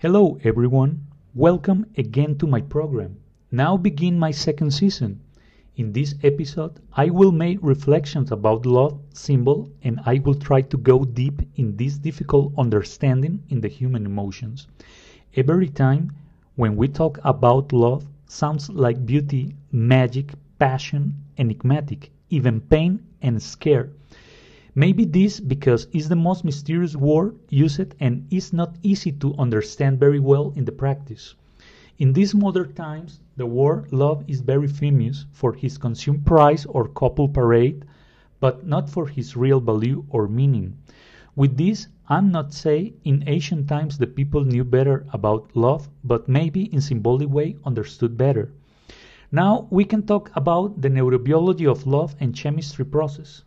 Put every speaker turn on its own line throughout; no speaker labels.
Hello everyone, welcome again to my program. Now begin my second season. In this episode, I will make reflections about love symbol and I will try to go deep in this difficult understanding in the human emotions. Every time when we talk about love, sounds like beauty, magic, passion, enigmatic, even pain and scare. Maybe this because it's the most mysterious word used and is not easy to understand very well in the practice. In these modern times, the word love is very famous for his consumed price or couple parade, but not for his real value or meaning. With this, I'm not saying in ancient times the people knew better about love, but maybe in symbolic way understood better. Now we can talk about the neurobiology of love and chemistry process.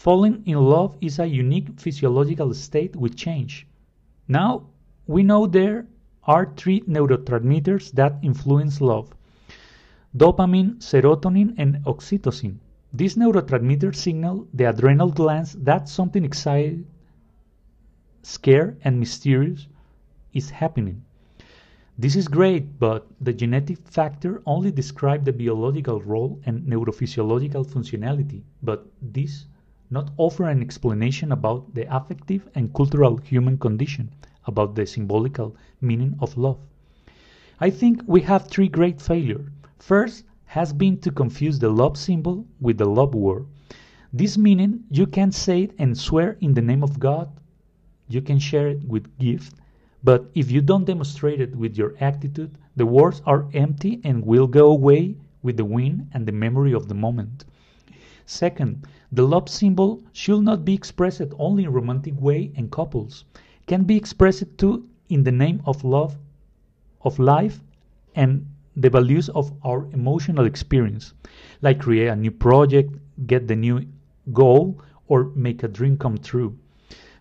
Falling in love is a unique physiological state with change. Now, we know there are three neurotransmitters that influence love dopamine, serotonin, and oxytocin. These neurotransmitters signal the adrenal glands that something exciting, scared, and mysterious is happening. This is great, but the genetic factor only describes the biological role and neurophysiological functionality, but this not offer an explanation about the affective and cultural human condition, about the symbolical meaning of love. I think we have three great failures. First has been to confuse the love symbol with the love word. This meaning you can say it and swear in the name of God, you can share it with gift, but if you don't demonstrate it with your attitude, the words are empty and will go away with the wind and the memory of the moment. Second, the love symbol should not be expressed only in romantic way and couples. Can be expressed too in the name of love, of life, and the values of our emotional experience, like create a new project, get the new goal, or make a dream come true.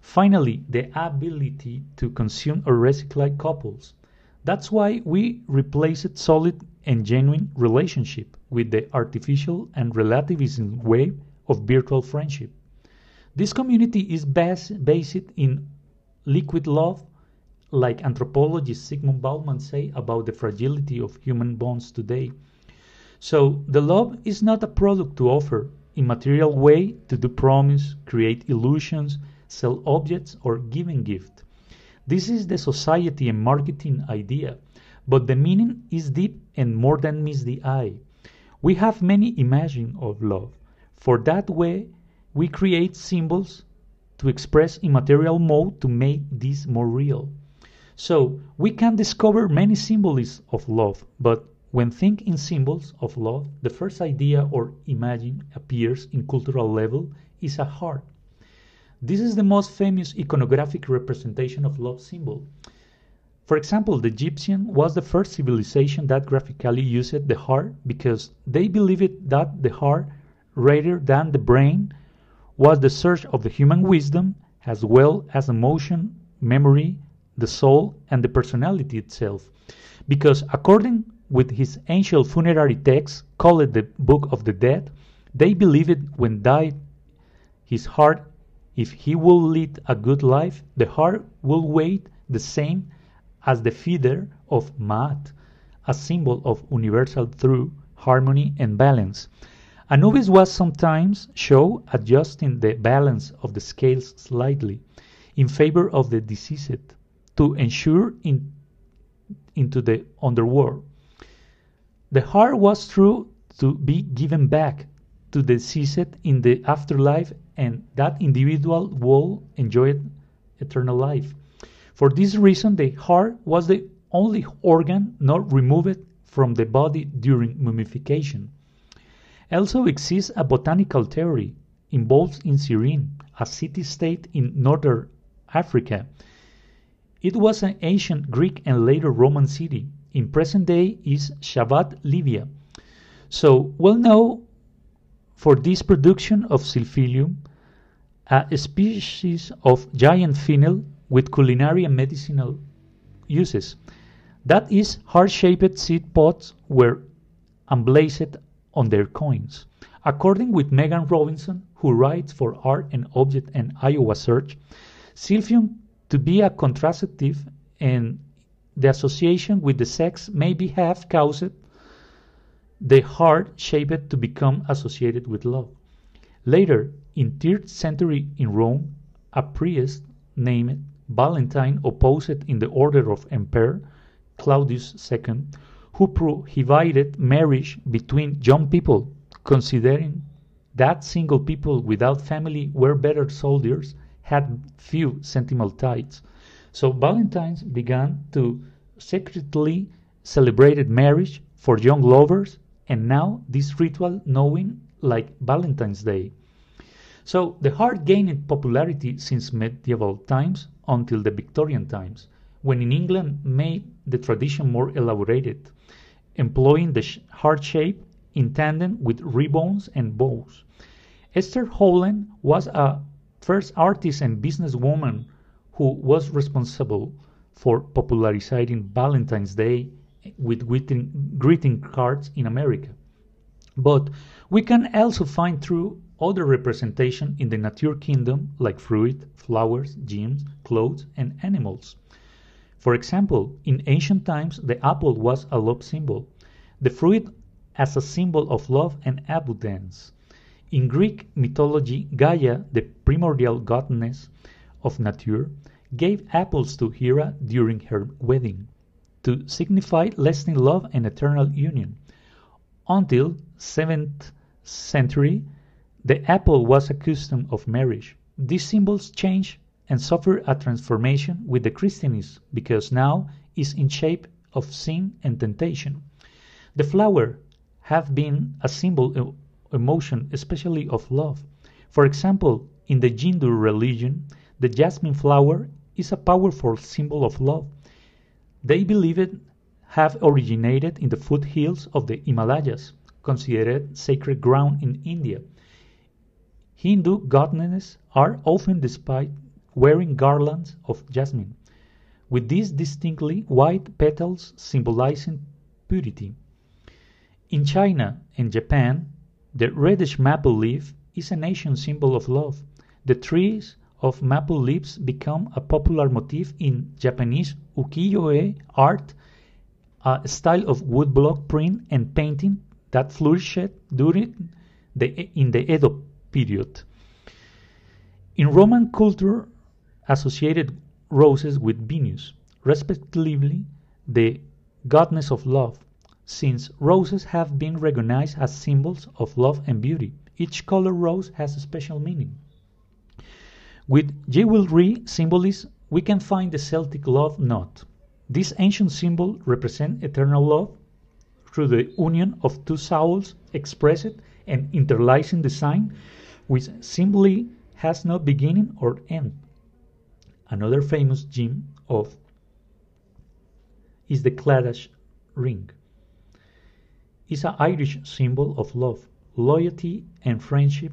Finally, the ability to consume or recycle couples. That's why we replaced solid and genuine relationship with the artificial and relativism way of virtual friendship. This community is bas- based in liquid love, like anthropologist Zygmunt Bauman say about the fragility of human bonds today. So the love is not a product to offer in material way to do promise, create illusions, sell objects, or giving gift. This is the society and marketing idea, but the meaning is deep and more than meets the eye. We have many images of love. For that way, we create symbols to express immaterial mode to make this more real. So we can discover many symbols of love, but when think in symbols of love, the first idea or imagine appears in cultural level is a heart. This is the most famous iconographic representation of love symbol. For example, the Egyptian was the first civilization that graphically used the heart because they believed that the heart, rather than the brain, was the source of the human wisdom as well as emotion, memory, the soul, and the personality itself. Because according with his ancient funerary text called the Book of the Dead, they believed when died his heart, if he will lead a good life, the heart will wait the same as the feather of Maat, a symbol of universal truth, harmony, and balance. Anubis was sometimes shown adjusting the balance of the scales slightly in favor of the deceased to ensure in, into the underworld. The heart was true to be given back to the deceased in the afterlife and that individual will enjoy eternal life. For this reason, the heart was the only organ not removed from the body during mummification. Also exists a botanical theory involved in Cyrene, a city-state in northern Africa. It was an ancient Greek and later Roman city. In present day is Shahhat, Libya. So, well known for this production of Silphyllum, a species of giant fennel with culinary and medicinal uses. That is, heart-shaped seed pods were emblazoned on their coins. According with Megan Robinson, who writes for Art and Object and Iowa Search, Silphyllum to be a contraceptive and the association with the sex maybe have caused the heart shaped to become associated with love. Later, in 3rd century in Rome, a priest named Valentine opposed in the order of Emperor Claudius II, who prohibited marriage between young people, considering that single people without family were better soldiers, had few sentimental ties. So Valentines began to secretly celebrate marriage for young lovers, and now this ritual known like Valentine's Day. So the heart gained popularity since medieval times until the Victorian times, when in England made the tradition more elaborated, employing the heart shape in tandem with ribbons and bows. Esther Howland was a first artist and businesswoman who was responsible for popularizing Valentine's Day with greeting cards in America. But we can also find true other representation in the nature kingdom like fruit, flowers, gems, clothes, and animals. For example, in ancient times the apple was a love symbol, the fruit as a symbol of love and abundance. In Greek mythology, Gaia, the primordial goddess of nature, gave apples to Hera during her wedding to signify lasting love and eternal union. Until 7th century, the apple was a custom of marriage. These symbols changed and suffered a transformation with the Christianism because now is in shape of sin and temptation. The flower have been a symbol of emotion, especially of love. For example, in the Hindu religion, the jasmine flower is a powerful symbol of love. They believe it have originated in the foothills of the Himalayas, considered sacred ground in India. Hindu goddesses are often displayed wearing garlands of jasmine, with these distinctly white petals symbolizing purity. In China and Japan, the reddish maple leaf is an ancient symbol of love. The trees of maple leaves become a popular motif in Japanese ukiyo-e art, a style of woodblock print and painting that flourished during the, in the Edo period. In Roman culture, associated roses with Venus, respectively the goddess of love, since roses have been recognized as symbols of love and beauty. Each color rose has a special meaning. With jewelry symbolism, we can find the Celtic love knot. This ancient symbol represents eternal love through the union of two souls expressed and interlacing design, which simply has no beginning or end. Another famous gem of is the Claddagh ring. It's an Irish symbol of love, loyalty, and friendship,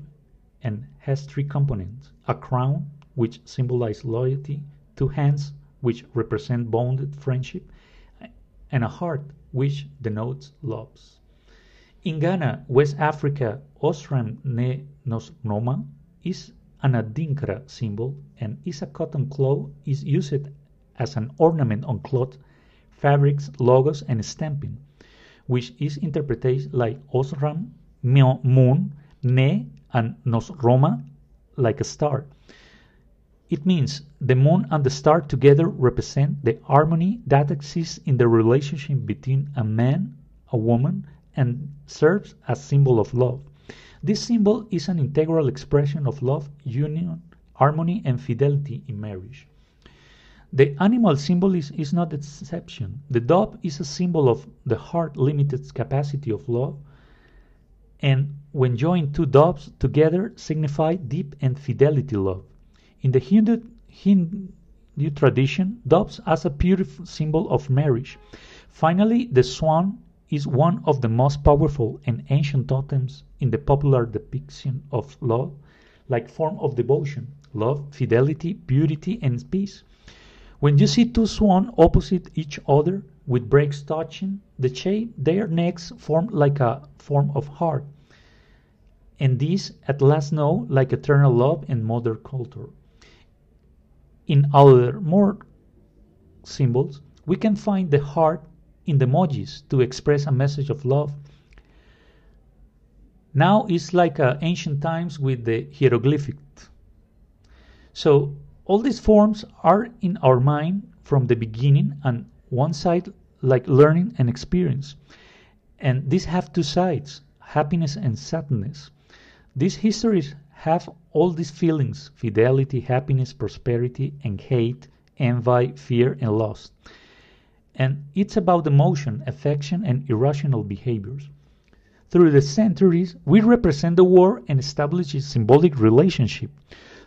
and has three components: a crown, which symbolizes loyalty, two hands, which represent bonded friendship, and a heart, which denotes love. In Ghana, West Africa, Osram ne Nsoromma is an adinkra symbol and is a cotton cloth is used as an ornament on cloth, fabrics, logos, and stamping, which is interpreted like Osram, moon, Ne, and Nsoromma, like a star. It means the moon and the star together represent the harmony that exists in the relationship between a man, a woman, and serves as symbol of love. This symbol is an integral expression of love, union, harmony, and fidelity in marriage. The animal symbol is, is not the exception. The dove is a symbol of the heart limited capacity of love, and when joined two doves together signify deep and fidelity love. In the Hindu, Hindu tradition, doves as a pure symbol of marriage. Finally, the swan is one of the most powerful and ancient totems in the popular depiction of love, like form of devotion, love, fidelity, purity, and peace. When you see two swans opposite each other with breaks touching, the shape their necks form like a form of heart, and these at last know like eternal love and mother culture. In other more symbols, we can find the heart in the emojis to express a message of love. Now it's like uh, ancient times with the hieroglyphic. So all these forms are in our mind from the beginning and one side like learning and experience. And these have two sides, happiness and sadness. These histories have all these feelings, fidelity, happiness, prosperity, and hate, envy, fear, and loss. And it's about emotion, affection, and irrational behaviors. Through the centuries, we represent the war and establish a symbolic relationship.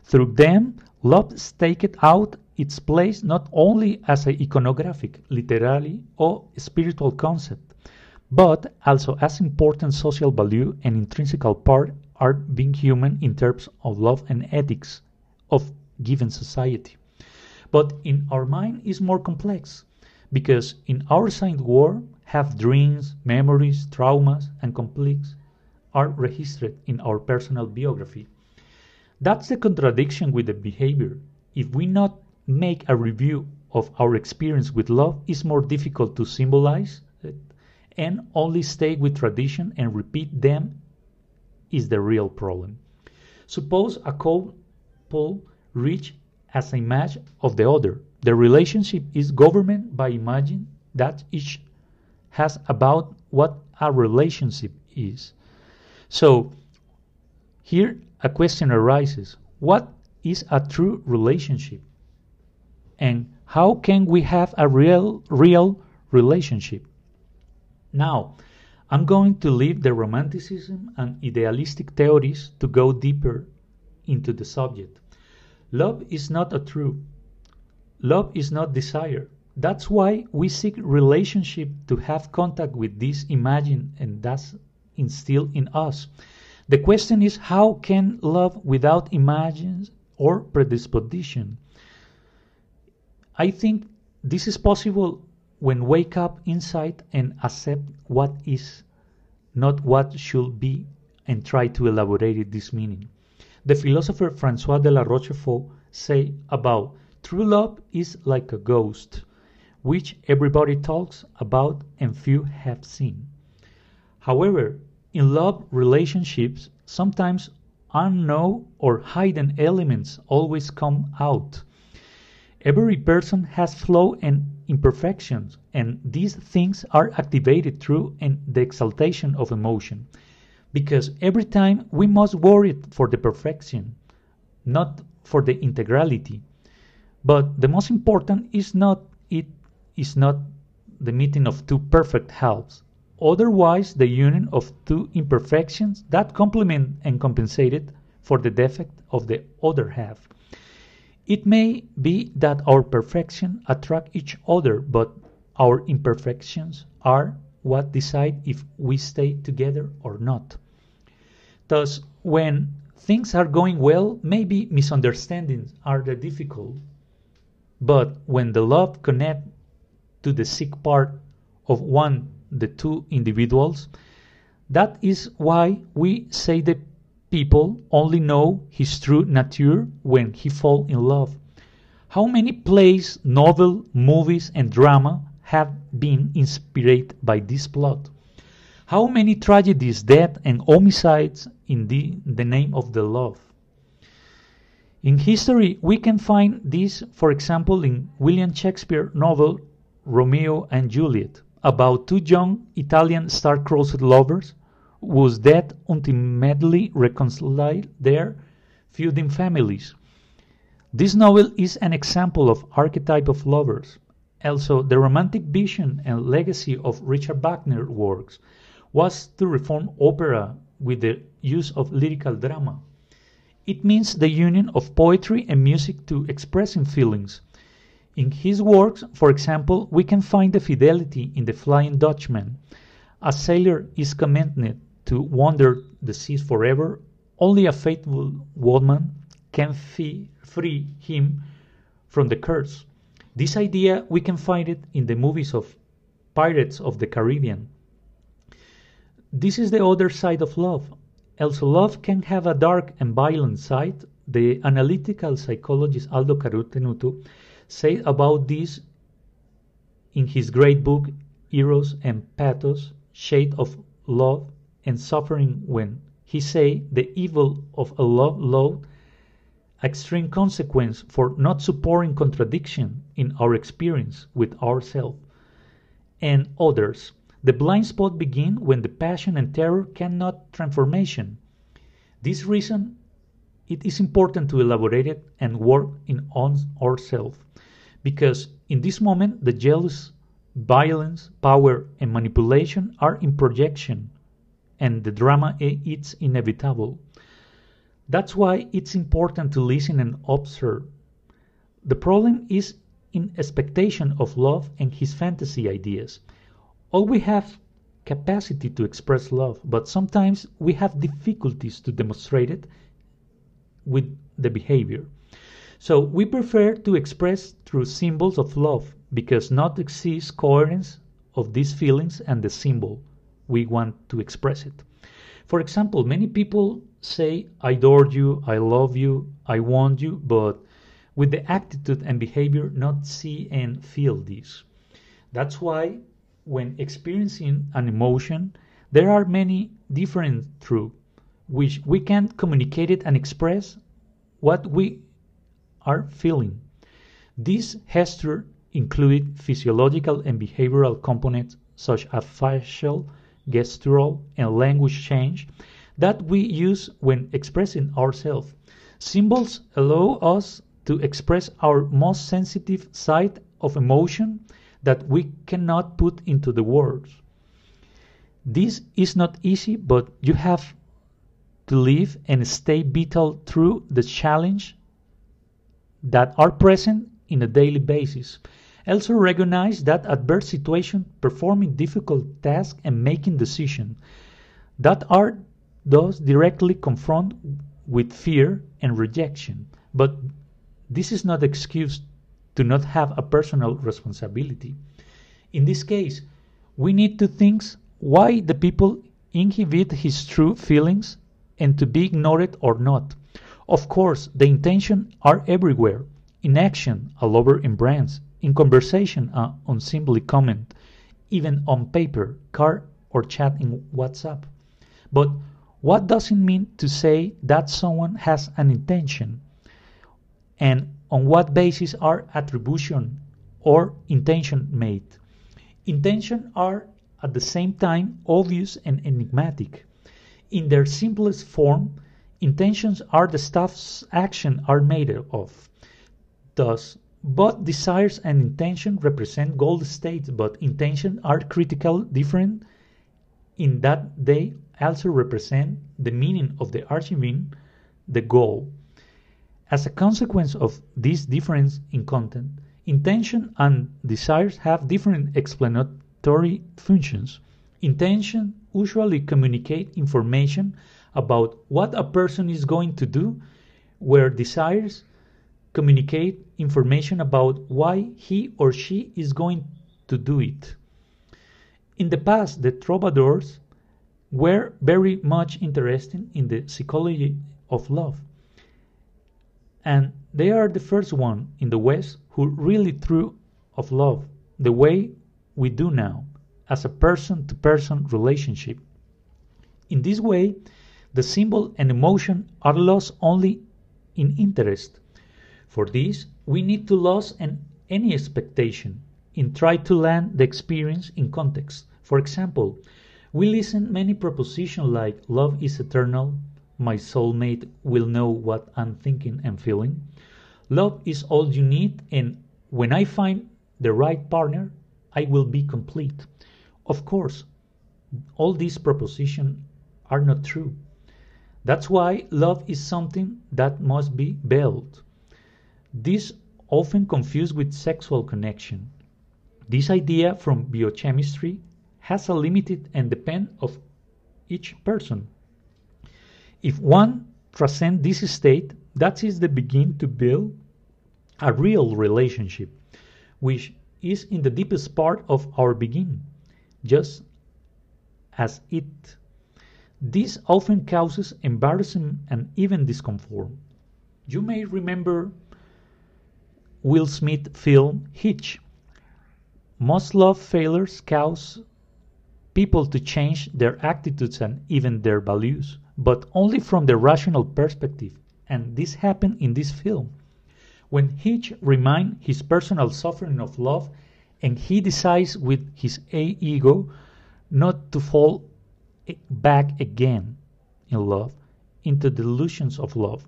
Through them, love staked out its place not only as an iconographic, literary, or spiritual concept, but also as important social value and intrinsical part are being human in terms of love and ethics of given society. But in our mind is more complex because in our side war have dreams, memories, traumas, and conflicts are registered in our personal biography. That's the contradiction with the behavior. If we not make a review of our experience with love, it's more difficult to symbolize it and only stay with tradition and repeat them is the real problem. Suppose a couple reach as a match of the other. The relationship is governed by imagine that each has about what a relationship is. So here a question arises. What is a true relationship? And how can we have a real real relationship? Now, I'm going to leave the romanticism and idealistic theories to go deeper into the subject. Love is not a true. Love is not desire. That's why we seek relationship to have contact with this imagine and thus instill in us. The question is how can love without imagines or predisposition? I think this is possible when wake up inside and accept what is, not what should be, and try to elaborate this meaning. The philosopher Francois de la Rochefoucauld say about true love is like a ghost, which everybody talks about and few have seen. However, in love relationships, sometimes unknown or hidden elements always come out. Every person has flaw and imperfections, and these things are activated through the exaltation of emotion. Because every time we must worry for the perfection, not for the integrality. But the most important is not it is not the meeting of two perfect halves. Otherwise, the union of two imperfections that complement and compensated for the defect of the other half. It may be that our perfection attract each other, but our imperfections are what decide if we stay together or not. Thus, when things are going well, maybe misunderstandings are the difficult. But when the love connect to the sick part of one, the two individuals, that is why we say the people only know his true nature when he fall in love. How many plays, novel, movies, and drama have been inspired by this plot? How many tragedies, death, and homicides in the, the name of the love? In history, we can find this, for example, in William Shakespeare novel Romeo and Juliet, about two young Italian star-crossed lovers whose death ultimately reconciled their feuding families. This novel is an example of archetype of lovers. Also, the romantic vision and legacy of Richard Wagner works was to reform opera with the use of lyrical drama. It means the union of poetry and music to expressing feelings. In his works, for example, we can find the fidelity in The Flying Dutchman. A sailor is commanded to wander the seas forever. Only a faithful woman can free him from the curse. This idea we can find it in the movies of Pirates of the Caribbean. This is the other side of love. Also, love can have a dark and violent side. The analytical psychologist Aldo Carotenuto said about this in his great book Eros and Pathos, Shade of Love and Suffering when he say the evil of a love load extreme consequence for not supporting contradiction in our experience with ourselves and others. The blind spot begin when the passion and terror cannot transformation. This reason it is important to elaborate it and work in on ourselves because in this moment the jealous violence power and manipulation are in projection and the drama is inevitable. That's why it's important to listen and observe. The problem is in expectation of love and his fantasy ideas all we have capacity to express love but sometimes we have difficulties to demonstrate it with the behavior. So we prefer to express through symbols of love because not exists coherence of these feelings and the symbol we want to express it. For example, many people say, I adore you, I love you, I want you, but with the attitude and behavior not see and feel this. That's why when experiencing an emotion, there are many different truths which we can communicate it and express what we are feeling. This gesture include physiological and behavioral components such as facial, gestural, and language change that we use when expressing ourselves. Symbols allow us to express our most sensitive side of emotion that we cannot put into the words. This is not easy, but you have to live and stay vital through the challenge that are present in a daily basis. Also recognize that adverse situation, performing difficult tasks and making decisions that are those directly confront with fear and rejection. But this is not excuse to not have a personal responsibility. In this case, we need to think why the people inhibit his true feelings and to be ignored or not. Of course, the intentions are everywhere. In action, all over in brands, in conversation, on simply comment, even on paper, card, or chat in WhatsApp. But what does it mean to say that someone has an intention? And on what basis are attribution or intention made? Intention are at the same time obvious and enigmatic. In their simplest form, intentions are the stuff's action are made of. Thus, both desires and intention represent goal states, but intentions are critical different in that they also represent the meaning of the achieving the goal. As a consequence of this difference in content, intention and desires have different explanatory functions. Intention usually communicate information about what a person is going to do, where desires communicate information about why he or she is going to do it. In the past, the troubadours were very much interested in the psychology of love. And they are the first one in the West who really threw of love the way we do now as a person to person relationship. In this way, the symbol and emotion are lost only in interest. For this, we need to lose an, any expectation and try to land the experience in context. For example, we listen many propositions like love is eternal, my soulmate will know what I'm thinking and feeling. Love is all you need and when I find the right partner, I will be complete. Of course, all these propositions are not true. That's why love is something that must be built. This often confused with sexual connection. This idea from biochemistry has a limited and depend of each person. If one transcends this state, that is the begin to build a real relationship, which is in the deepest part of our being just as it. This often causes embarrassment and even discomfort. You may remember Will Smith film Hitch, most love failures cause people to change their attitudes and even their values, but only from the rational perspective, and this happened in this film. When Hitch reminds his personal suffering of love, and he decides with his A ego not to fall back again in love into delusions of love.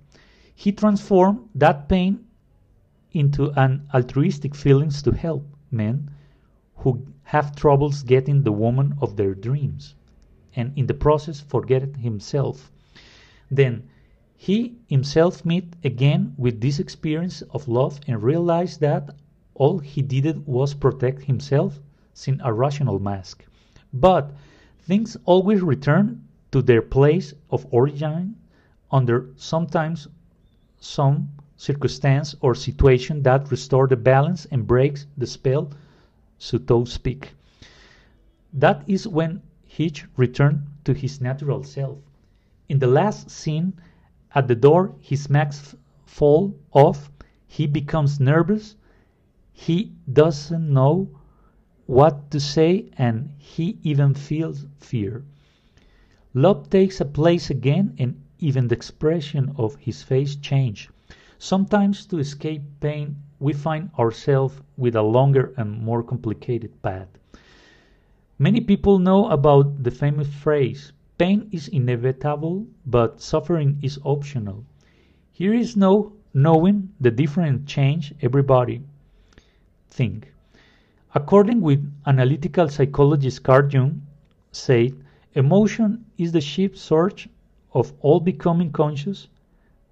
He transformed that pain into an altruistic feelings to help men who have troubles getting the woman of their dreams and in the process forget himself. Then he himself meet again with this experience of love and realize that all he did was protect himself sin a rational mask. But things always return to their place of origin under sometimes some circumstance or situation that restore the balance and breaks the spell, so to speak. That is when Hitch returned to his natural self. In the last scene, at the door, his mask fall off. He becomes nervous. He doesn't know what to say, and he even feels fear. Love takes a place again, and even the expression of his face change. Sometimes to escape pain, we find ourselves with a longer and more complicated path. Many people know about the famous phrase, pain is inevitable, but suffering is optional. Here is no knowing the different change everybody think. According with analytical psychologist Carl Jung said, emotion is the chief source of all becoming conscious.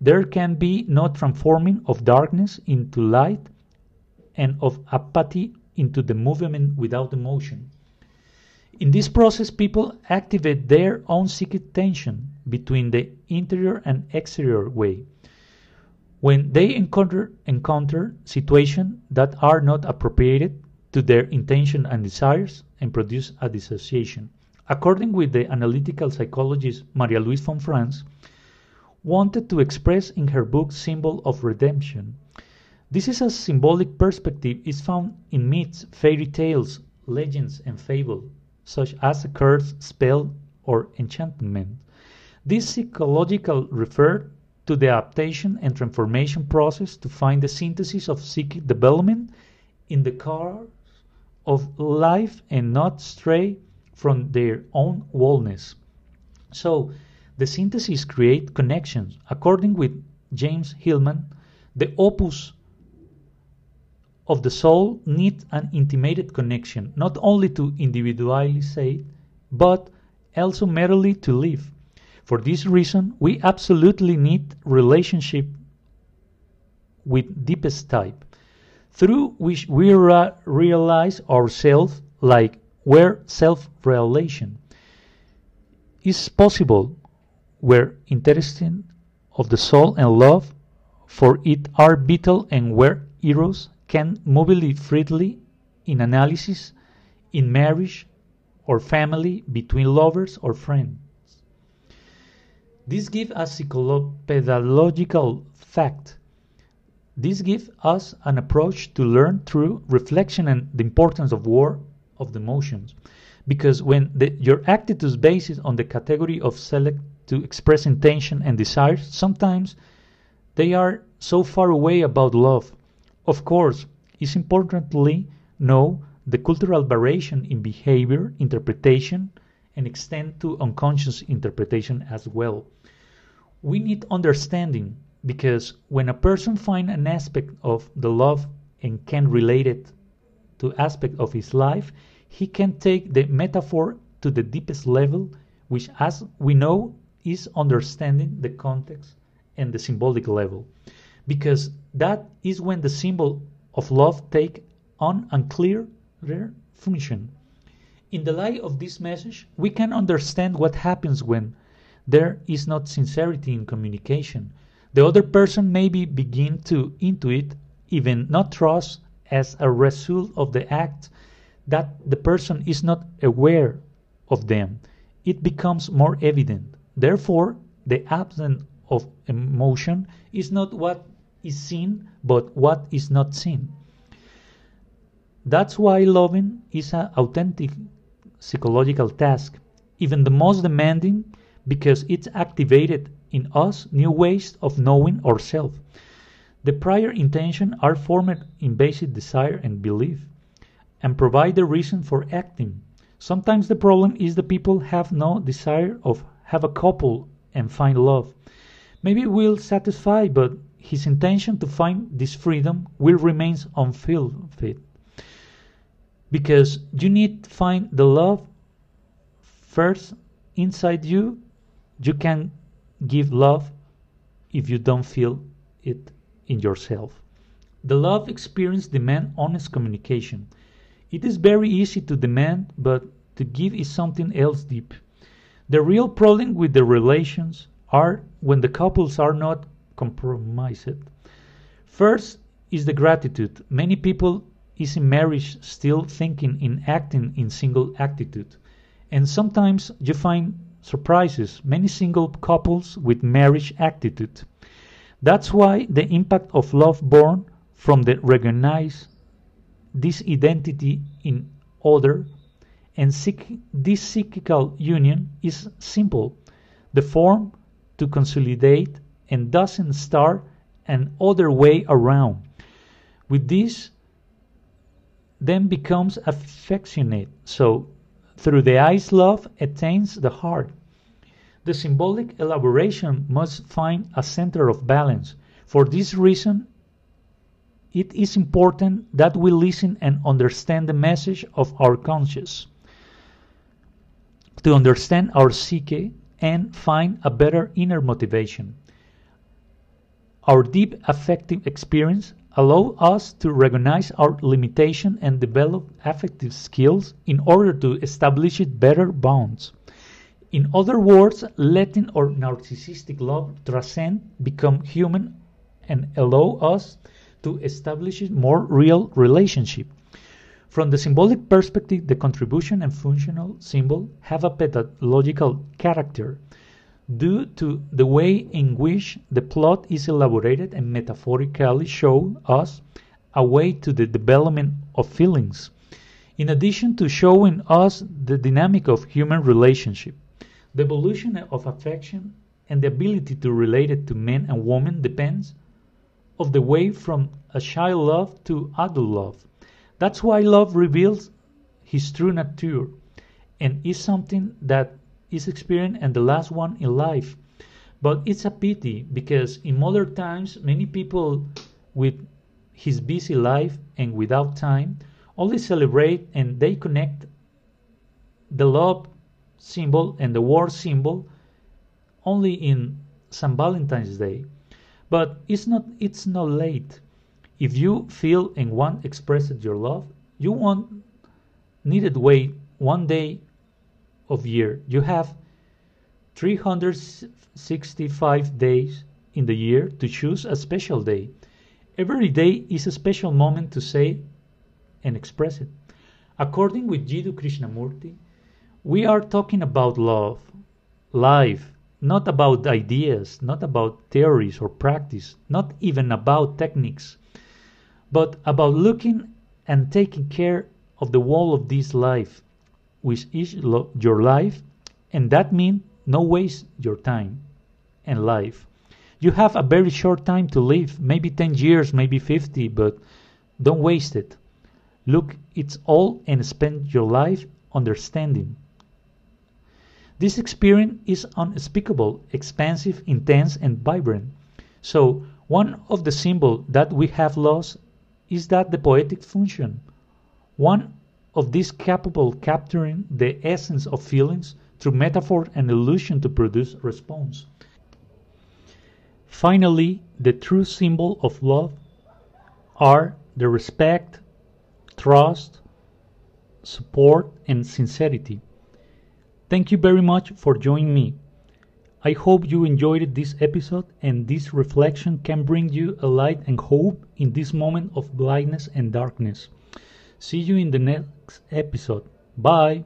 There can be no transforming of darkness into light and of apathy into the movement without emotion. In this process, people activate their own psychic tension between the interior and exterior way. When they encounter, encounter situations that are not appropriated to their intention and desires and produce a dissociation. According with the analytical psychologist Maria Louise von Franz, wanted to express in her book Symbol of Redemption. This is a symbolic perspective is found in myths, fairy tales, legends, and fable, such as a curse, spell, or enchantment. This psychological refer to the adaptation and transformation process to find the synthesis of psychic development in the car of life and not stray from their own wholeness. So, the synthesis create connections. According with James Hillman, the opus of the soul need an intimated connection, not only to individually say, but also merely to live. For this reason, we absolutely need relationship with deepest type through which we realize ourselves like where self-realization is possible where interesting of the soul and love for it are vital and where eros can move freely in analysis in marriage or family between lovers or friends this gives a psychopedagogical fact this gives us an approach to learn through reflection and the importance of war of the emotions. Because when the, your attitude is based on the category of select to express intention and desires, sometimes they are so far away about love. Of course, it's importantly know the cultural variation in behavior, interpretation, and extend to unconscious interpretation as well. We need understanding because when a person finds an aspect of the love and can relate it to aspect of his life he can take the metaphor to the deepest level which as we know is understanding the context and the symbolic level because that is when the symbol of love take on a clear function in the light of this message we can understand what happens when there is not sincerity in communication the other person maybe begin to intuit, even not trust, as a result of the act that the person is not aware of them. It becomes more evident. Therefore, the absence of emotion is not what is seen, but what is not seen. That's why loving is an authentic psychological task, even the most demanding, because it's activated in us new ways of knowing ourselves. The prior intention are formed in basic desire and belief, and provide the reason for acting. Sometimes the problem is the people have no desire of have a couple and find love. Maybe will satisfy, but his intention to find this freedom will remain unfulfilled. Because you need to find the love first inside you. You can give love if you don't feel it in yourself. The love experience demand honest communication. It is very easy to demand, but to give is something else deep. The real problem with the relations are when the couples are not compromised. First is the gratitude. Many people is in marriage still thinking in acting in single attitude. And sometimes you find surprises, many single couples with marriage attitude. That's why the impact of love born from the recognize this identity in other and seek, this psychical union is simple the form to consolidate and doesn't start an other way around. With this then becomes affectionate. So through the eyes love attains the heart. The symbolic elaboration must find a center of balance. For this reason it is important that we listen and understand the message of our conscience. To understand our psyche and find a better inner motivation. Our deep affective experience allow us to recognize our limitation and develop affective skills in order to establish better bonds. In other words, letting our narcissistic love transcend, become human, and allow us to establish more real relationship. From the symbolic perspective, the contribution and functional symbol have a pedagogical character due to the way in which the plot is elaborated and metaphorically show us a way to the development of feelings. In addition to showing us the dynamic of human relationship, the evolution of affection and the ability to relate it to men and women depends of the way from a child love to adult love. That's why love reveals his true nature and is something that is experienced and the last one in life. But it's a pity because in modern times many people with his busy life and without time only celebrate and they connect the love symbol and the war symbol only in St. Valentine's Day. But it's not it's not late. If you feel and want express your love, you won't need to wait one day of year. You have 365 days in the year to choose a special day. Every day is a special moment to say and express it. According with Jiddu Krishnamurti, we are talking about love, life, not about ideas, not about theories or practice, not even about techniques, but about looking and taking care of the wall of this life, which is your life, and that means no waste your time and life. You have a very short time to live, maybe 10 years, maybe 50, but don't waste it. Look, it's all and spend your life understanding this experience is unspeakable, expansive, intense, and vibrant. So, one of the symbols that we have lost is that the poetic function. One of these capable capturing the essence of feelings through metaphor and illusion to produce response. Finally, the true symbol of love are the respect, trust, support, and sincerity. Thank you very much for joining me. I hope you enjoyed this episode and this reflection can bring you a light and hope in this moment of blindness and darkness. See you in the next episode. Bye.